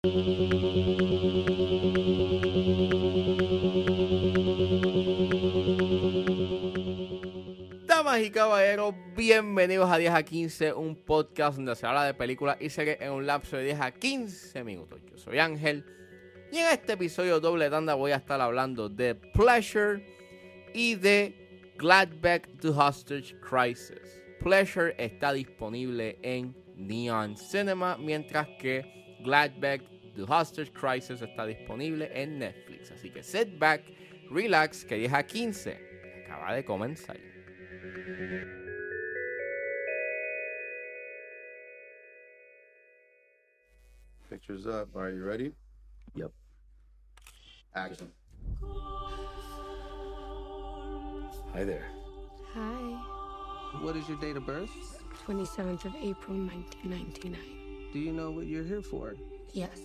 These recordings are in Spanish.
Damas y caballeros, bienvenidos a 10 a 15, un podcast donde se habla de películas y series en un lapso de 10 a 15 minutos. Yo soy Ángel y en este episodio doble tanda voy a estar hablando de Pleasure y de Gladback to Hostage Crisis. Pleasure está disponible en Neon Cinema, mientras que Gladback The Hostage Crisis está disponible en Netflix. Así que sit back, relax, que 10 a 15 acaba de comenzar. Pictures up. Are you ready? Yep. Action. Hi there. Hi. What is your date of birth? 27th of April 1999. Do you know what you're here for? Yes.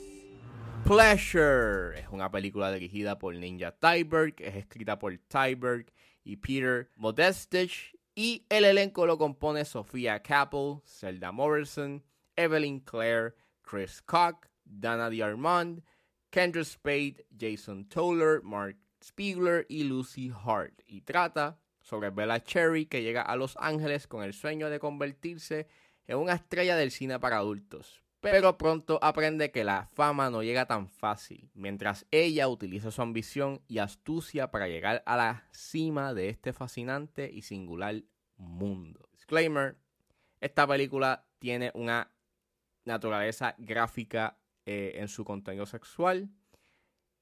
Pleasure es una película dirigida por Ninja Tyberg, es escrita por Tyberg y Peter Modestich y el elenco lo compone Sofía Capel, Zelda Morrison, Evelyn Clare, Chris Koch, Dana DiArmond, Kendra Spade, Jason Toller, Mark Spiegler y Lucy Hart y trata sobre Bella Cherry que llega a Los Ángeles con el sueño de convertirse en una estrella del cine para adultos, pero pronto aprende que la fama no llega tan fácil, mientras ella utiliza su ambición y astucia para llegar a la cima de este fascinante y singular mundo. Disclaimer, esta película tiene una naturaleza gráfica eh, en su contenido sexual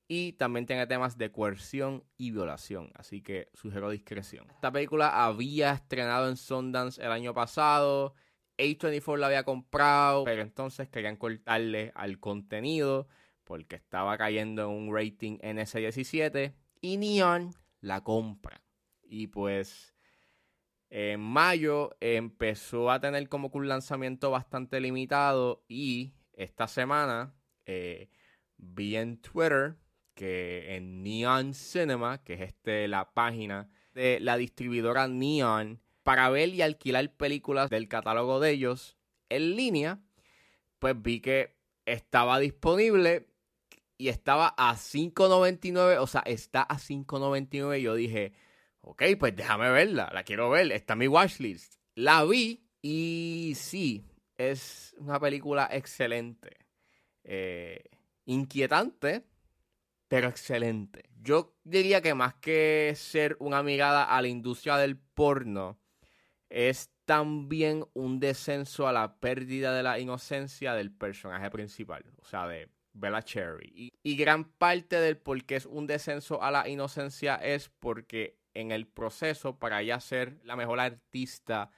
y también tiene temas de coerción y violación, así que sugiero discreción. Esta película había estrenado en Sundance el año pasado, A24 la había comprado, pero entonces querían cortarle al contenido porque estaba cayendo en un rating NS17 y Neon la compra. Y pues en mayo empezó a tener como que un lanzamiento bastante limitado y esta semana eh, vi en Twitter que en Neon Cinema, que es este la página de la distribuidora Neon, para ver y alquilar películas del catálogo de ellos en línea, pues vi que estaba disponible y estaba a 5.99, o sea, está a 5.99 y yo dije, ok, pues déjame verla, la quiero ver, está en mi watchlist. La vi y sí, es una película excelente, eh, inquietante, pero excelente. Yo diría que más que ser una mirada a la industria del porno, es también un descenso a la pérdida de la inocencia del personaje principal, o sea, de Bella Cherry. Y, y, gran parte del por qué es un descenso a la inocencia es porque en el proceso, para ella ser la mejor artista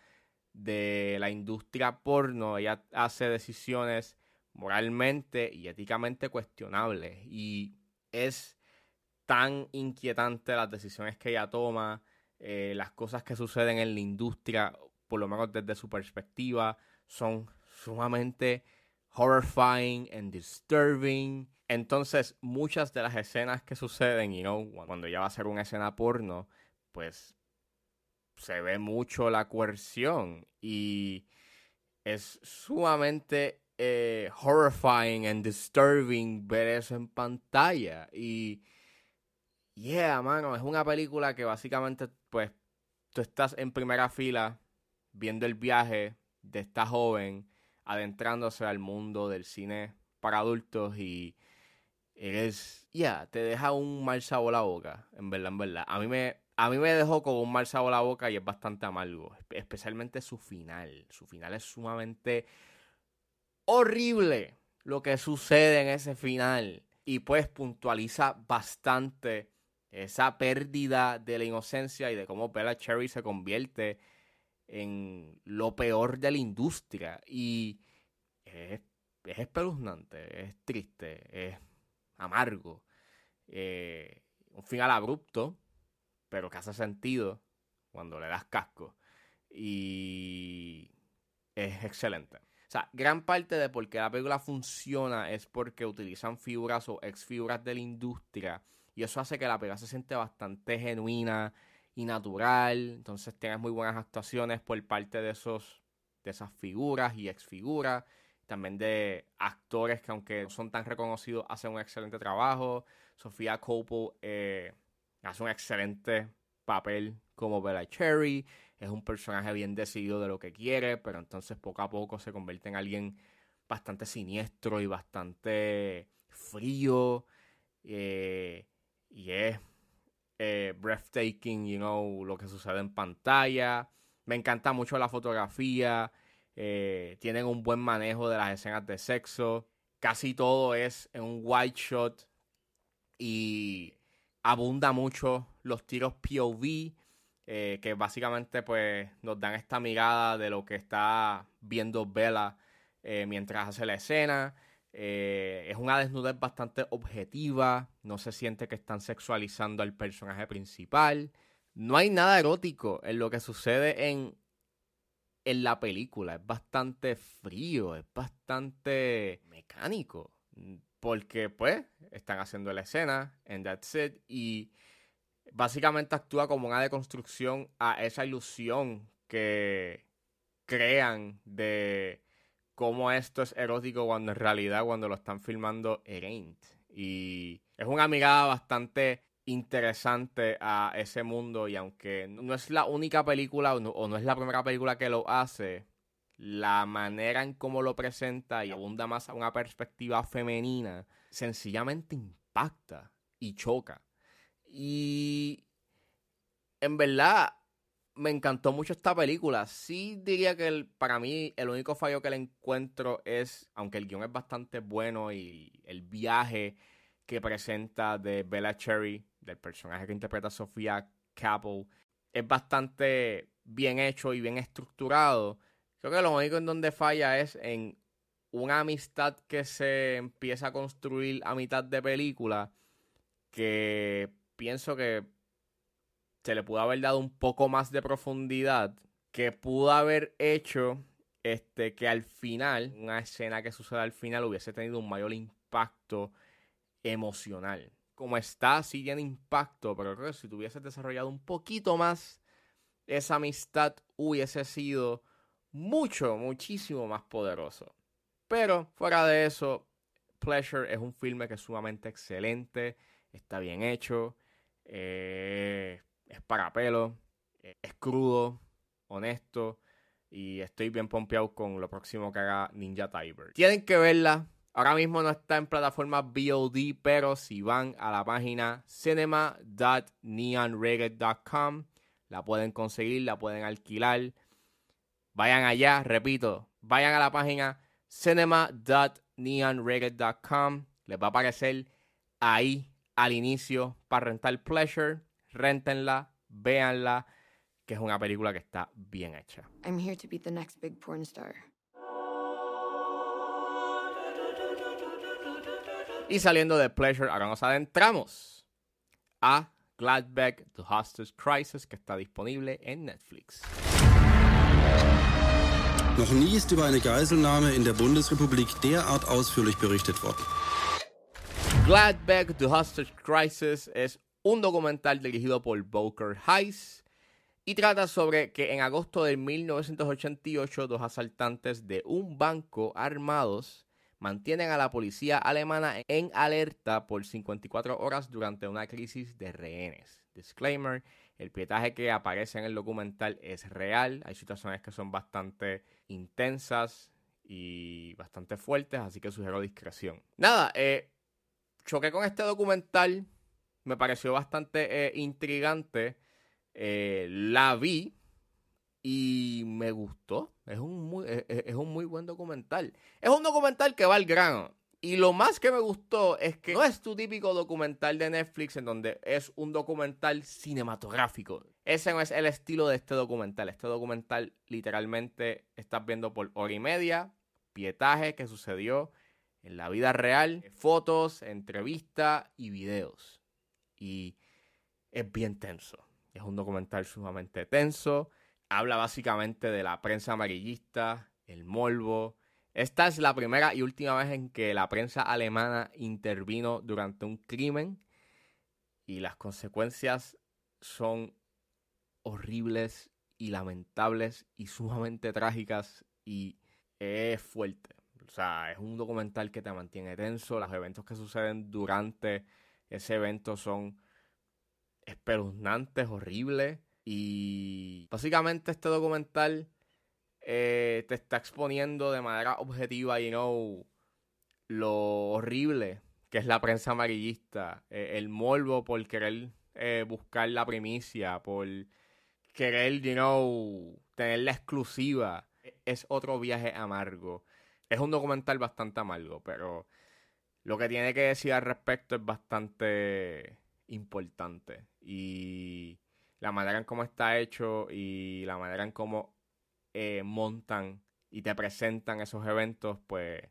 de la industria porno, ella hace decisiones moralmente y éticamente cuestionables. Y es tan inquietante las decisiones que ella toma, eh, las cosas que suceden en la industria, por lo menos desde su perspectiva, son sumamente horrifying and disturbing. Entonces, muchas de las escenas que suceden, you know, cuando ella va a hacer una escena porno, pues se ve mucho la coerción y es sumamente eh, horrifying and disturbing ver eso en pantalla. Y, yeah, mano, es una película que básicamente, pues, tú estás en primera fila viendo el viaje de esta joven adentrándose al mundo del cine para adultos y eres, yeah, te deja un mal sabor la boca, en verdad, en verdad. A mí me, a mí me dejó con un mal sabor la boca y es bastante amargo, especialmente su final. Su final es sumamente horrible lo que sucede en ese final. Y pues puntualiza bastante esa pérdida de la inocencia y de cómo Bella Cherry se convierte en lo peor de la industria. Y es, es espeluznante, es triste, es amargo. Eh, un final abrupto, pero que hace sentido cuando le das casco. Y es excelente. O sea, gran parte de por qué la película funciona es porque utilizan figuras o ex figuras de la industria. Y eso hace que la película se siente bastante genuina y natural. Entonces tienes muy buenas actuaciones por parte de esos de esas figuras y ex figuras. también de actores que aunque no son tan reconocidos hacen un excelente trabajo. Sofía Coppola eh, hace un excelente papel como Bella Cherry. Es un personaje bien decidido de lo que quiere, pero entonces poco a poco se convierte en alguien bastante siniestro y bastante frío. eh, y es eh, breathtaking, you know, lo que sucede en pantalla. Me encanta mucho la fotografía. eh, tienen un buen manejo de las escenas de sexo. Casi todo es en un wide shot. Y abunda mucho los tiros POV. eh, que básicamente pues nos dan esta mirada de lo que está viendo Bella eh, mientras hace la escena. Eh, es una desnudez bastante objetiva. No se siente que están sexualizando al personaje principal. No hay nada erótico en lo que sucede en, en la película. Es bastante frío, es bastante mecánico. Porque, pues, están haciendo la escena, and that's it. Y básicamente actúa como una deconstrucción a esa ilusión que crean de cómo esto es erótico cuando en realidad cuando lo están filmando it ain't. Y es una mirada bastante interesante a ese mundo y aunque no es la única película o o no es la primera película que lo hace, la manera en cómo lo presenta y abunda más a una perspectiva femenina, sencillamente impacta y choca. Y en verdad me encantó mucho esta película. Sí diría que para mí el único fallo que le encuentro es, aunque el guion es bastante bueno y el viaje que presenta de Bella Cherry, del personaje que interpreta Sofía Capel, es bastante bien hecho y bien estructurado. Creo que lo único en donde falla es en una amistad que se empieza a construir a mitad de película que pienso que se le pudo haber dado un poco más de profundidad que pudo haber hecho este que al final una escena que suceda al final hubiese tenido un mayor impacto emocional. Como está sí tiene impacto pero creo que si tuviese desarrollado un poquito más esa amistad hubiese sido mucho muchísimo más poderoso. Pero fuera de eso Pleasure es un filme que es sumamente excelente está bien hecho eh, es para pelo, eh, es crudo, honesto y estoy bien pompeado con lo próximo que haga Ninja Tiber. Tienen que verla. Ahora mismo no está en plataforma VOD, pero si van a la página cinema.neonreggae.com la pueden conseguir, la pueden alquilar. Vayan allá, repito, vayan a la página cinema.neonreggae.com. Les va a aparecer ahí al inicio para rentar Pleasure. Réntenla, véanla, que es una película que está bien hecha. I'm here to be the next big porn star. Y saliendo de Pleasure, ahora nos adentramos a Gladbeck The Hostage Crisis, que está disponible en Netflix. Noch nie ist über eine Geiselnahme in der Bundesrepublik derart ausführlich berichtet worden. Gladbeck The Hostage Crisis es un documental dirigido por Boker Heiss y trata sobre que en agosto de 1988 dos asaltantes de un banco armados mantienen a la policía alemana en alerta por 54 horas durante una crisis de rehenes. Disclaimer, el pietaje que aparece en el documental es real, hay situaciones que son bastante intensas y bastante fuertes, así que sugiero discreción. Nada, eh, choqué con este documental, me pareció bastante eh, intrigante, eh, la vi y me gustó. Es un, muy, es, es un muy buen documental. Es un documental que va al grano. Y lo más que me gustó es que no es tu típico documental de Netflix en donde es un documental cinematográfico. Ese no es el estilo de este documental. Este documental literalmente estás viendo por hora y media pietaje que sucedió en la vida real, fotos, entrevistas y videos. Y es bien tenso. Es un documental sumamente tenso. Habla básicamente de la prensa amarillista, el morbo. Esta es la primera y última vez en que la prensa alemana intervino durante un crimen y las consecuencias son horribles y lamentables y sumamente trágicas y es fuerte. sea, es un documental que te mantiene tenso. Los eventos que suceden durante ese evento son espeluznantes, horribles. Y básicamente este documental eh, te está exponiendo de manera objetiva, you know, lo horrible que es la prensa amarillista, eh, el morbo por querer eh, buscar la primicia, por querer, you know, tener la exclusiva. Es otro viaje amargo. Es un documental bastante amargo, pero lo que tiene que decir al respecto es bastante importante. Y la manera en cómo está hecho y la manera en cómo eh, montan y te presentan esos eventos, pues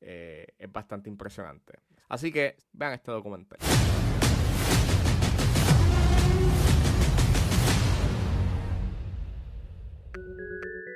eh, es bastante impresionante. Así que vean este documental.